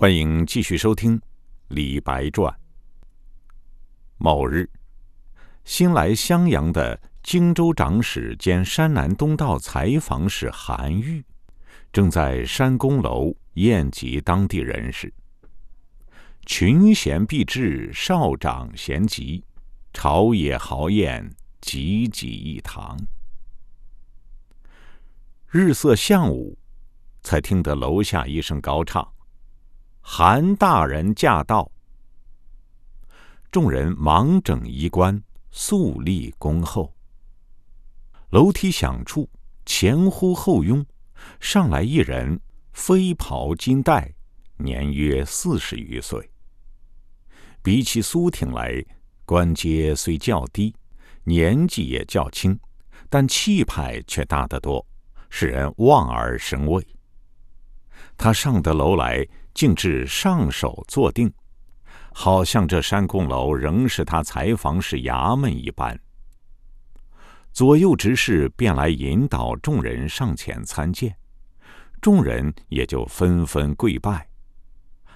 欢迎继续收听《李白传》。某日，新来襄阳的荆州长史兼山南东道采访使韩愈，正在山公楼宴集当地人士。群贤毕至，少长咸集，朝野豪宴，济济一堂。日色向午，才听得楼下一声高唱。韩大人驾到！众人忙整衣冠，肃立恭候。楼梯响处，前呼后拥，上来一人，飞袍金带，年约四十余岁。比起苏挺来，官阶虽较低，年纪也较轻，但气派却大得多，使人望而生畏。他上得楼来。竟至上首坐定，好像这山公楼仍是他采访使衙门一般。左右执事便来引导众人上前参见，众人也就纷纷跪拜。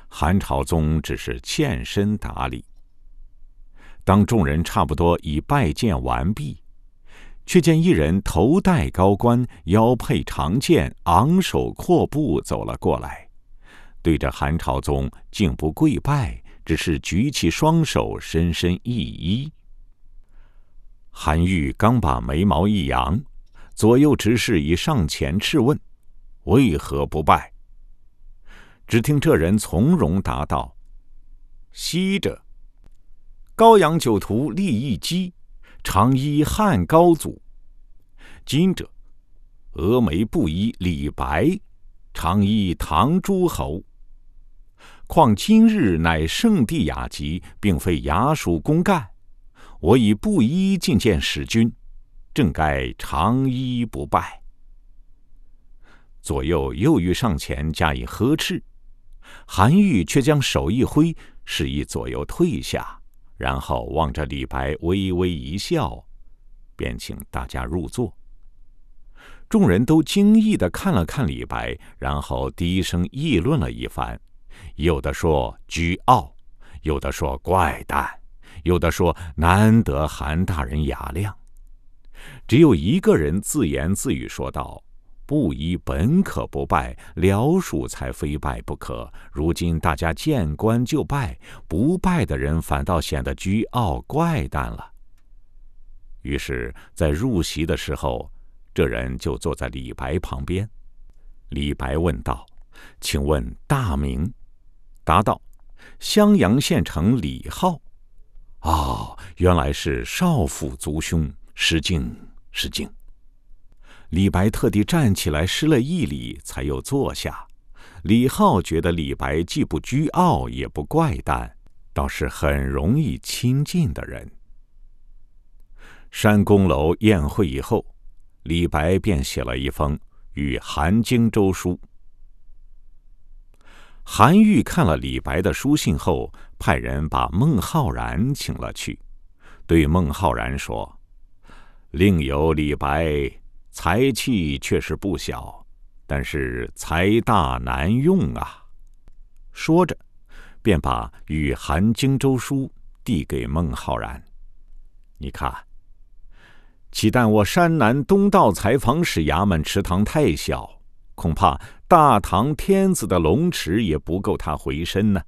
韩朝宗只是欠身打礼。当众人差不多已拜见完毕，却见一人头戴高冠，腰佩长剑，昂首阔步走了过来。对着韩朝宗竟不跪拜，只是举起双手，深深一揖。韩愈刚把眉毛一扬，左右执事已上前质问：“为何不拜？”只听这人从容答道：“昔者，高阳酒徒利益基，常依汉高祖；今者，峨眉布衣李白，常依唐诸侯。”况今日乃圣地雅集，并非衙署公干，我以布衣觐见使君，正该长衣不拜。左右又欲上前加以呵斥，韩愈却将手一挥，示意左右退下，然后望着李白微微一笑，便请大家入座。众人都惊异的看了看李白，然后低声议论了一番。有的说倨傲，有的说怪诞，有的说难得韩大人雅量。只有一个人自言自语说道：“布衣本可不拜，辽属才非拜不可。如今大家见官就拜，不拜的人反倒显得倨傲怪诞了。”于是，在入席的时候，这人就坐在李白旁边。李白问道：“请问大名？”答道：“襄阳县城李浩。”哦，原来是少府族兄，失敬失敬。李白特地站起来施了一礼，才又坐下。李浩觉得李白既不倨傲，也不怪诞，倒是很容易亲近的人。山公楼宴会以后，李白便写了一封与韩荆州书。韩愈看了李白的书信后，派人把孟浩然请了去，对孟浩然说：“另有李白，才气却是不小，但是才大难用啊。”说着，便把与韩荆州书递给孟浩然：“你看，岂但我山南东道采访使衙门池塘太小。”恐怕大唐天子的龙池也不够他回身呢。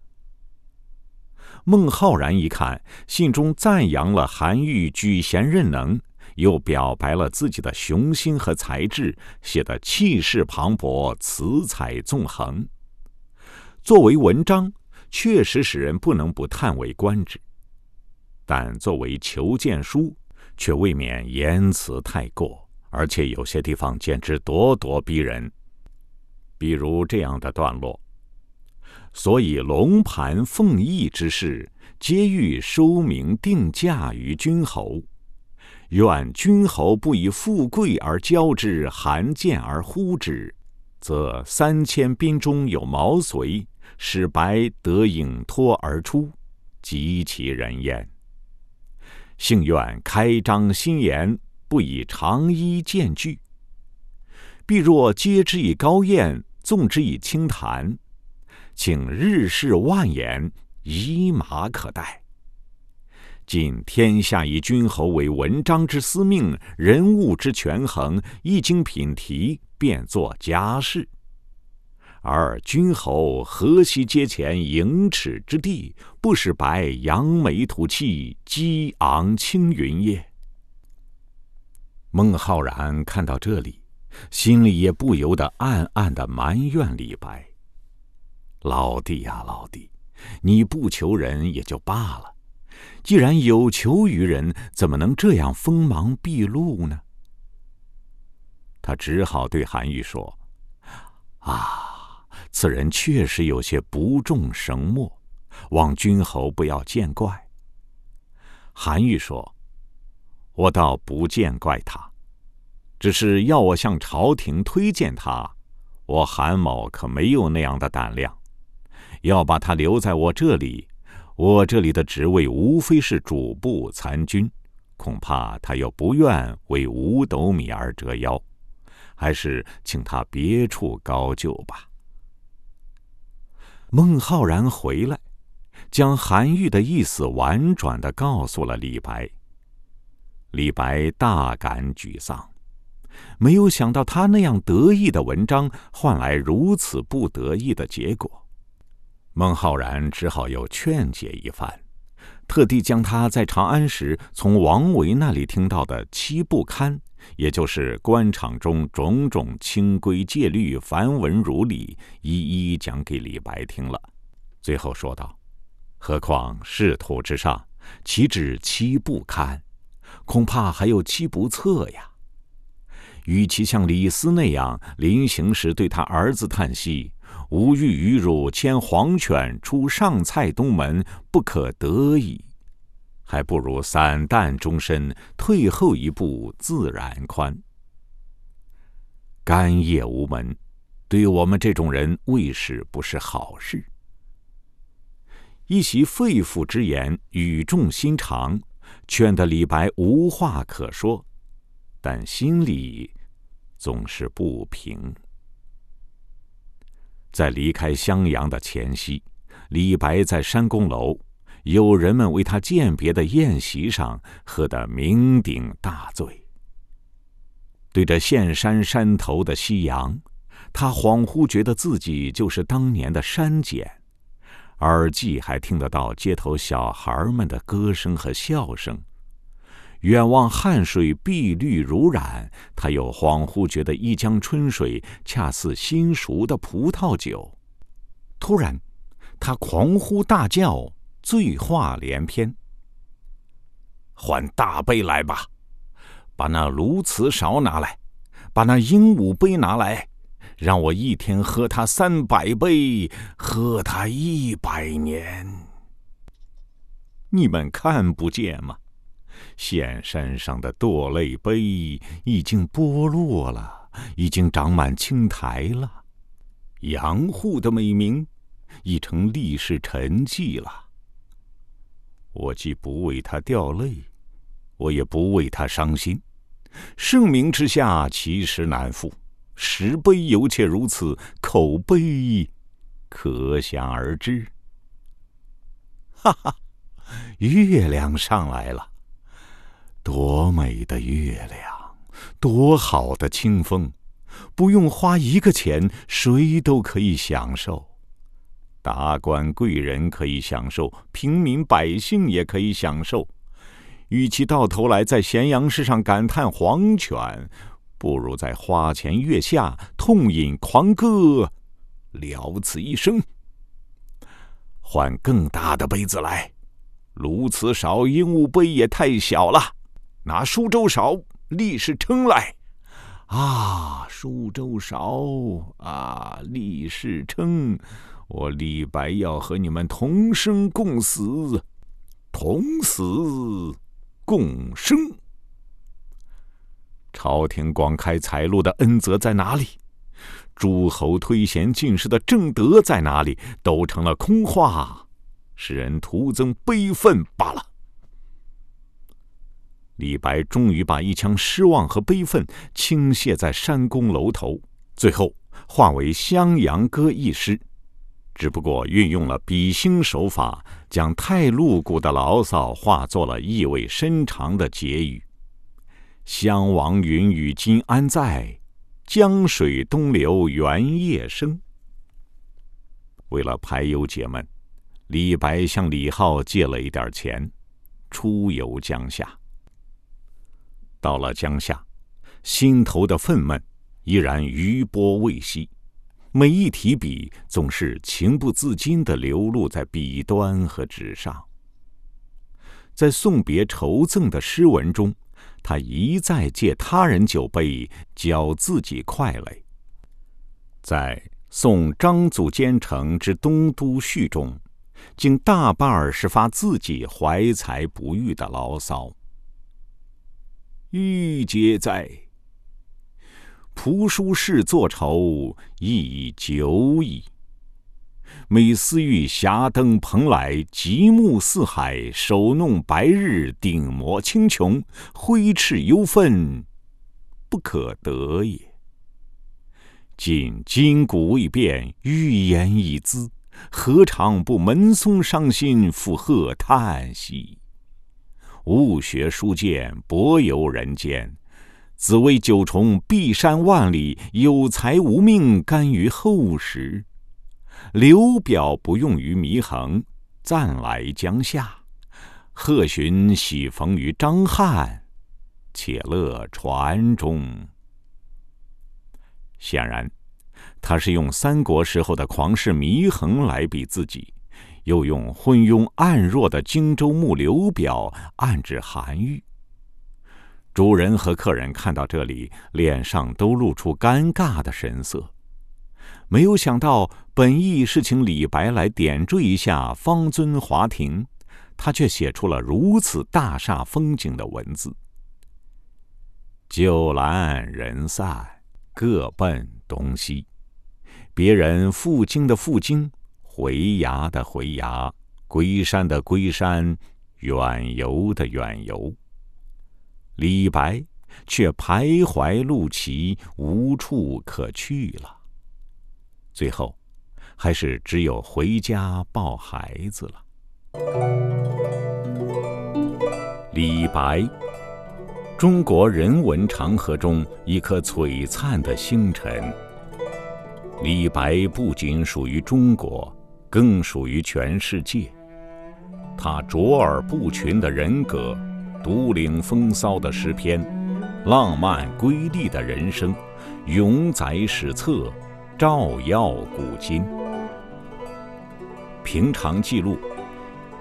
孟浩然一看，信中赞扬了韩愈举贤任能，又表白了自己的雄心和才智，写得气势磅礴，词采纵横。作为文章，确实使人不能不叹为观止；但作为求见书，却未免言辞太过，而且有些地方简直咄咄逼人。比如这样的段落，所以龙盘凤翼之事，皆欲收名定价于君侯。愿君侯不以富贵而骄之，罕见而忽之，则三千兵中有毛遂，使白得影脱而出，及其人焉。幸愿开张新言，不以长衣见惧。必若皆之以高宴，纵之以清谈，竟日事万言，以马可待。今天下以君侯为文章之司命，人物之权衡，一经品题，便作家事。而君侯何惜阶前盈尺之地，不使白扬眉吐气，激昂青云耶？孟浩然看到这里，心里也不由得暗暗的埋怨李白：“老弟呀，老弟，你不求人也就罢了。”既然有求于人，怎么能这样锋芒毕露呢？他只好对韩愈说：“啊，此人确实有些不重绳墨，望君侯不要见怪。”韩愈说：“我倒不见怪他，只是要我向朝廷推荐他，我韩某可没有那样的胆量，要把他留在我这里。”我这里的职位无非是主簿参军，恐怕他又不愿为五斗米而折腰，还是请他别处高就吧。孟浩然回来，将韩愈的意思婉转的告诉了李白。李白大感沮丧，没有想到他那样得意的文章，换来如此不得意的结果。孟浩然只好又劝解一番，特地将他在长安时从王维那里听到的七不堪，也就是官场中种种清规戒律、繁文缛礼，一一讲给李白听了。最后说道：“何况仕途之上，岂止七不堪？恐怕还有七不测呀！与其像李斯那样临行时对他儿子叹息。”吾欲与汝牵黄犬出上蔡东门，不可得矣。还不如散淡终身，退后一步自然宽。干谒无门，对我们这种人，未使不是好事。一席肺腑之言，语重心长，劝得李白无话可说，但心里总是不平。在离开襄阳的前夕，李白在山宫楼，友人们为他饯别的宴席上喝得酩酊大醉。对着岘山山头的夕阳，他恍惚觉得自己就是当年的山简，耳际还听得到街头小孩们的歌声和笑声。远望汉水碧绿如染，他又恍惚觉得一江春水恰似新熟的葡萄酒。突然，他狂呼大叫，醉话连篇：“换大杯来吧，把那鸬鹚勺拿来，把那鹦鹉杯拿来，让我一天喝它三百杯，喝它一百年。你们看不见吗？”县山上的堕泪碑已经剥落了，已经长满青苔了。杨户的美名已成历史沉寂了。我既不为他掉泪，我也不为他伤心。盛名之下，其实难副。石碑犹且如此，口碑可想而知。哈哈，月亮上来了。多美的月亮，多好的清风，不用花一个钱，谁都可以享受。达官贵人可以享受，平民百姓也可以享受。与其到头来在咸阳市上感叹黄犬，不如在花前月下痛饮狂歌，了此一生。换更大的杯子来，鸬鹚勺、鹦鹉杯也太小了。拿舒州勺、立世称来，啊，舒州勺啊，立世称，我李白要和你们同生共死，同死共生。朝廷广开财路的恩泽在哪里？诸侯推贤进士的正德在哪里？都成了空话，使人徒增悲愤罢了。李白终于把一腔失望和悲愤倾泻在山宫楼头，最后化为《襄阳歌》一诗，只不过运用了比兴手法，将太露骨的牢骚化作了意味深长的结语：“襄王云雨今安在？江水东流原夜生。”为了排忧解闷，李白向李浩借了一点钱，出游江夏。到了江夏，心头的愤懑依然余波未息。每一提笔，总是情不自禁的流露在笔端和纸上。在送别酬赠的诗文中，他一再借他人酒杯，浇自己快垒。在《送张祖坚城之东都序》中，竟大半是发自己怀才不遇的牢骚。欲皆在。蒲书事作愁亦久矣。每思欲霞登蓬莱，极目四海，手弄白日，顶摩青穹，挥斥忧愤，不可得也。今筋骨未变，欲言已滋，何尝不门松伤心，附和叹息？勿学书剑，薄游人间。子谓九重碧山万里，有才无命，甘于后时。刘表不用于祢衡，暂来江夏。贺询喜逢于张翰，且乐船中。显然，他是用三国时候的狂士祢衡来比自己，又用昏庸暗弱的荆州牧刘表暗指韩愈。主人和客人看到这里，脸上都露出尴尬的神色。没有想到，本意是请李白来点缀一下方尊华亭，他却写出了如此大煞风景的文字：“酒阑人散，各奔东西。别人赴京的赴京，回崖的回崖，归山的归山，远游的远游。”李白却徘徊路崎，无处可去了。最后，还是只有回家抱孩子了。李白，中国人文长河中一颗璀璨的星辰。李白不仅属于中国，更属于全世界。他卓尔不群的人格。独领风骚的诗篇，浪漫瑰丽的人生，永载史册，照耀古今。平常记录，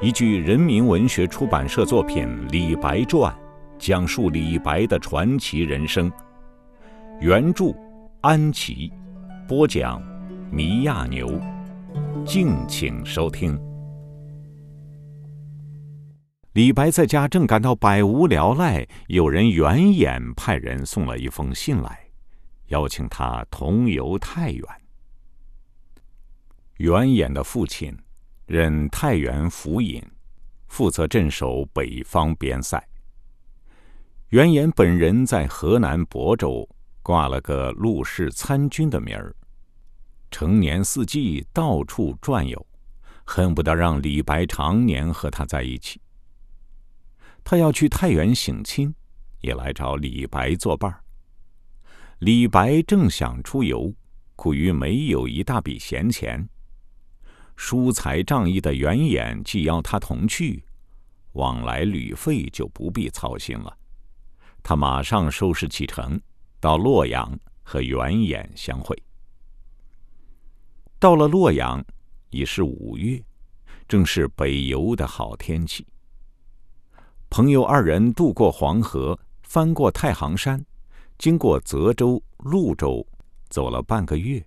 一句人民文学出版社作品《李白传》，讲述李白的传奇人生。原著安琪，播讲米亚牛。敬请收听。李白在家正感到百无聊赖，有人远远派人送了一封信来，邀请他同游太原。远远的父亲任太原府尹，负责镇守北方边塞。远远本人在河南亳州挂了个陆氏参军的名儿，成年四季到处转悠，恨不得让李白常年和他在一起。他要去太原省亲，也来找李白作伴。李白正想出游，苦于没有一大笔闲钱。疏财仗义的袁衍既邀他同去，往来旅费就不必操心了。他马上收拾启程，到洛阳和袁衍相会。到了洛阳，已是五月，正是北游的好天气。朋友二人渡过黄河，翻过太行山，经过泽州、潞州，走了半个月，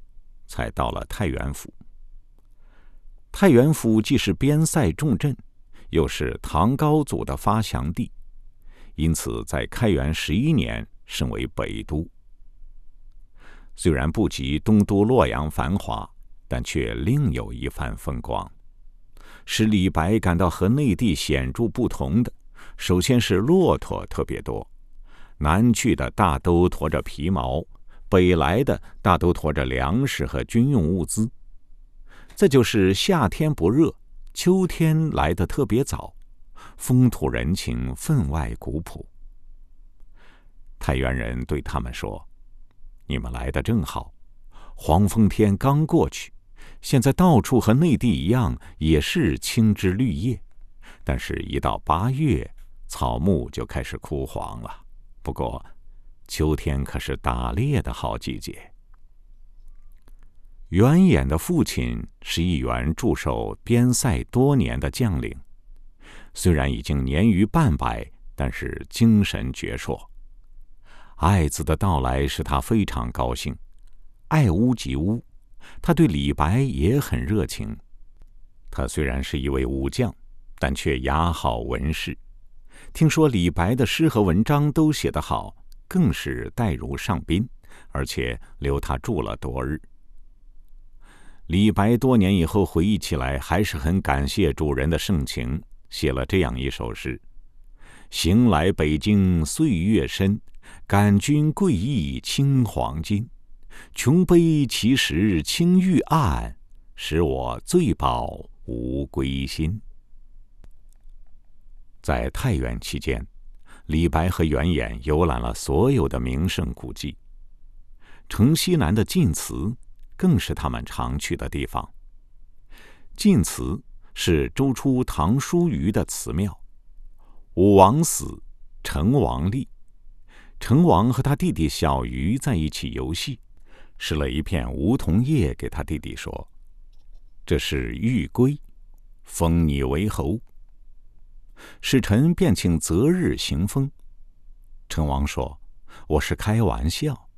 才到了太原府。太原府既是边塞重镇，又是唐高祖的发祥地，因此在开元十一年升为北都。虽然不及东都洛阳繁华，但却另有一番风光，使李白感到和内地显著不同的。首先是骆驼特别多，南去的大都驮着皮毛，北来的大都驮着粮食和军用物资。再就是夏天不热，秋天来的特别早，风土人情分外古朴。太原人对他们说：“你们来的正好，黄风天刚过去，现在到处和内地一样，也是青枝绿叶，但是，一到八月，草木就开始枯黄了。不过，秋天可是打猎的好季节。”袁衍的父亲是一员驻守边塞多年的将领，虽然已经年逾半百，但是精神矍铄。爱子的到来使他非常高兴，爱屋及乌。他对李白也很热情。他虽然是一位武将，但却雅好文士。听说李白的诗和文章都写得好，更是待如上宾，而且留他住了多日。李白多年以后回忆起来，还是很感谢主人的盛情，写了这样一首诗：“行来北京岁月深，感君贵意青黄金。琼杯其实清玉案，使我醉饱无归心。”在太原期间，李白和袁衍游览了所有的名胜古迹，城西南的晋祠。更是他们常去的地方。晋祠是周初唐叔虞的祠庙。武王死，成王立。成王和他弟弟小虞在一起游戏，施了一片梧桐叶给他弟弟，说：“这是玉圭，封你为侯。”使臣便请择日行封。成王说：“我是开玩笑。”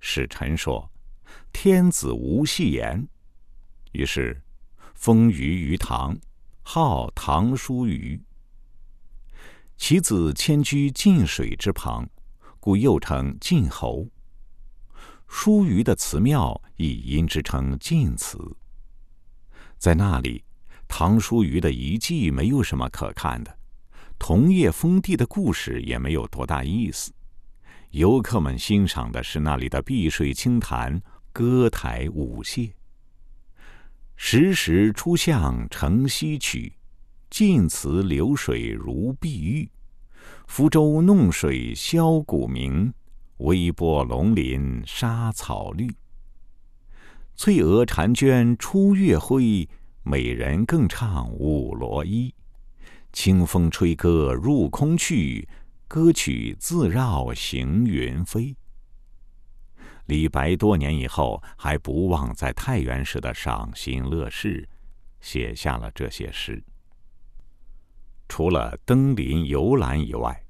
使臣说。天子无戏言，于是封于于唐，号唐叔虞。其子迁居晋水之旁，故又称晋侯。叔虞的祠庙亦因之称晋祠。在那里，唐叔虞的遗迹没有什么可看的，桐叶封地的故事也没有多大意思。游客们欣赏的是那里的碧水清潭。歌台舞榭，时时出象乘西曲，晋祠流水如碧玉，福州弄水箫鼓鸣，微波龙鳞沙草绿。翠娥婵娟出月辉，美人更唱舞罗衣。清风吹歌入空去，歌曲自绕行云飞。李白多年以后还不忘在太原时的赏心乐事，写下了这些诗。除了登临游览以外，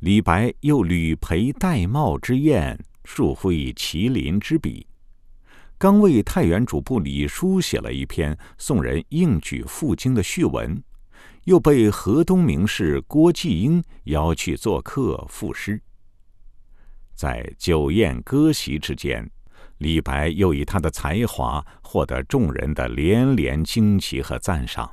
李白又屡陪戴帽之宴，数会麒麟之笔。刚为太原主簿李书写了一篇送人应举赴京的序文，又被河东名士郭季英邀去做客赋诗。在酒宴歌席之间，李白又以他的才华获得众人的连连惊奇和赞赏。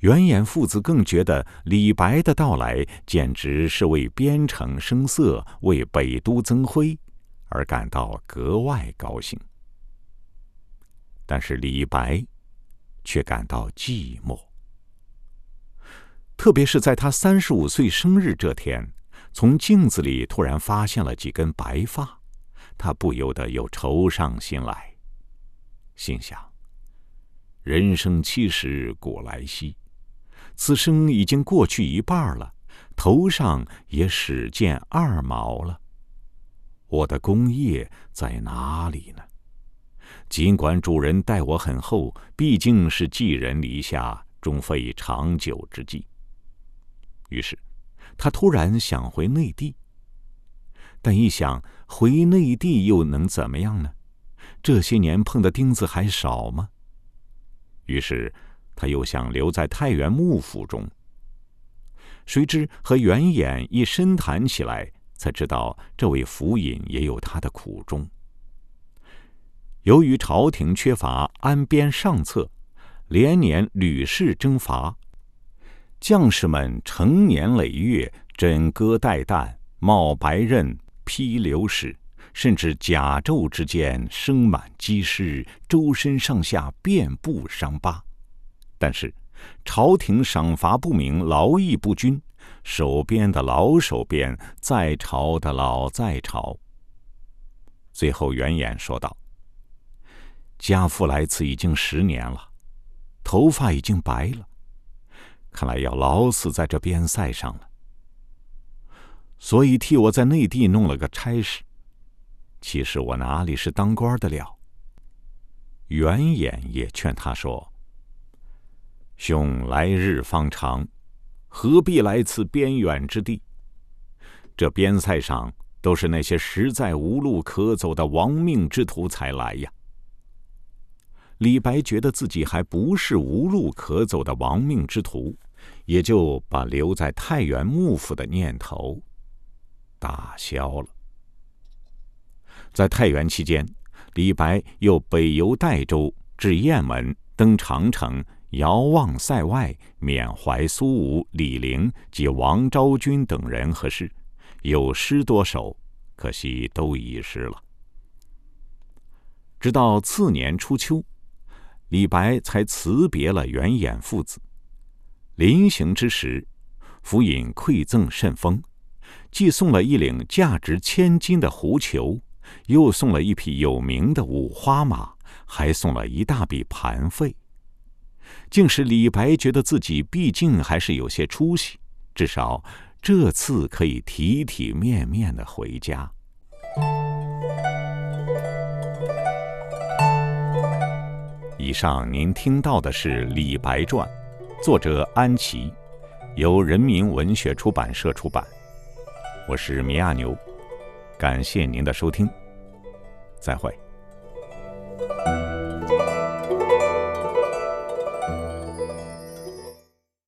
袁衍父子更觉得李白的到来简直是为边城声色、为北都增辉，而感到格外高兴。但是李白却感到寂寞，特别是在他三十五岁生日这天。从镜子里突然发现了几根白发，他不由得又愁上心来，心想：人生七十古来稀，此生已经过去一半了，头上也始见二毛了。我的功业在哪里呢？尽管主人待我很厚，毕竟是寄人篱下，终非长久之计。于是。他突然想回内地，但一想回内地又能怎么样呢？这些年碰的钉子还少吗？于是他又想留在太原幕府中。谁知和袁衍一深谈起来，才知道这位府尹也有他的苦衷。由于朝廷缺乏安边上策，连年屡试征伐。将士们成年累月枕戈待旦，冒白刃，披流矢，甚至甲胄之间生满积尸，周身上下遍布伤疤。但是，朝廷赏罚不明，劳役不均，守边的老守边，在朝的老在朝。最后，袁衍说道：“家父来此已经十年了，头发已经白了，看来要老死在这边塞上了。所以替我在内地弄了个差事。其实我哪里是当官的了？”袁衍也劝他说。兄来日方长，何必来此边远之地？这边塞上都是那些实在无路可走的亡命之徒才来呀。李白觉得自己还不是无路可走的亡命之徒，也就把留在太原幕府的念头打消了。在太原期间，李白又北游代州，至雁门，登长城。遥望塞外，缅怀苏武、李陵及王昭君等人和事，有诗多首，可惜都遗失了。直到次年初秋，李白才辞别了袁衍父子。临行之时，府尹馈赠甚丰，既送了一领价值千金的狐裘，又送了一匹有名的五花马，还送了一大笔盘费。竟使李白觉得自己毕竟还是有些出息，至少这次可以体体面面的回家。以上您听到的是《李白传》，作者安琪，由人民文学出版社出版。我是米亚牛，感谢您的收听，再会。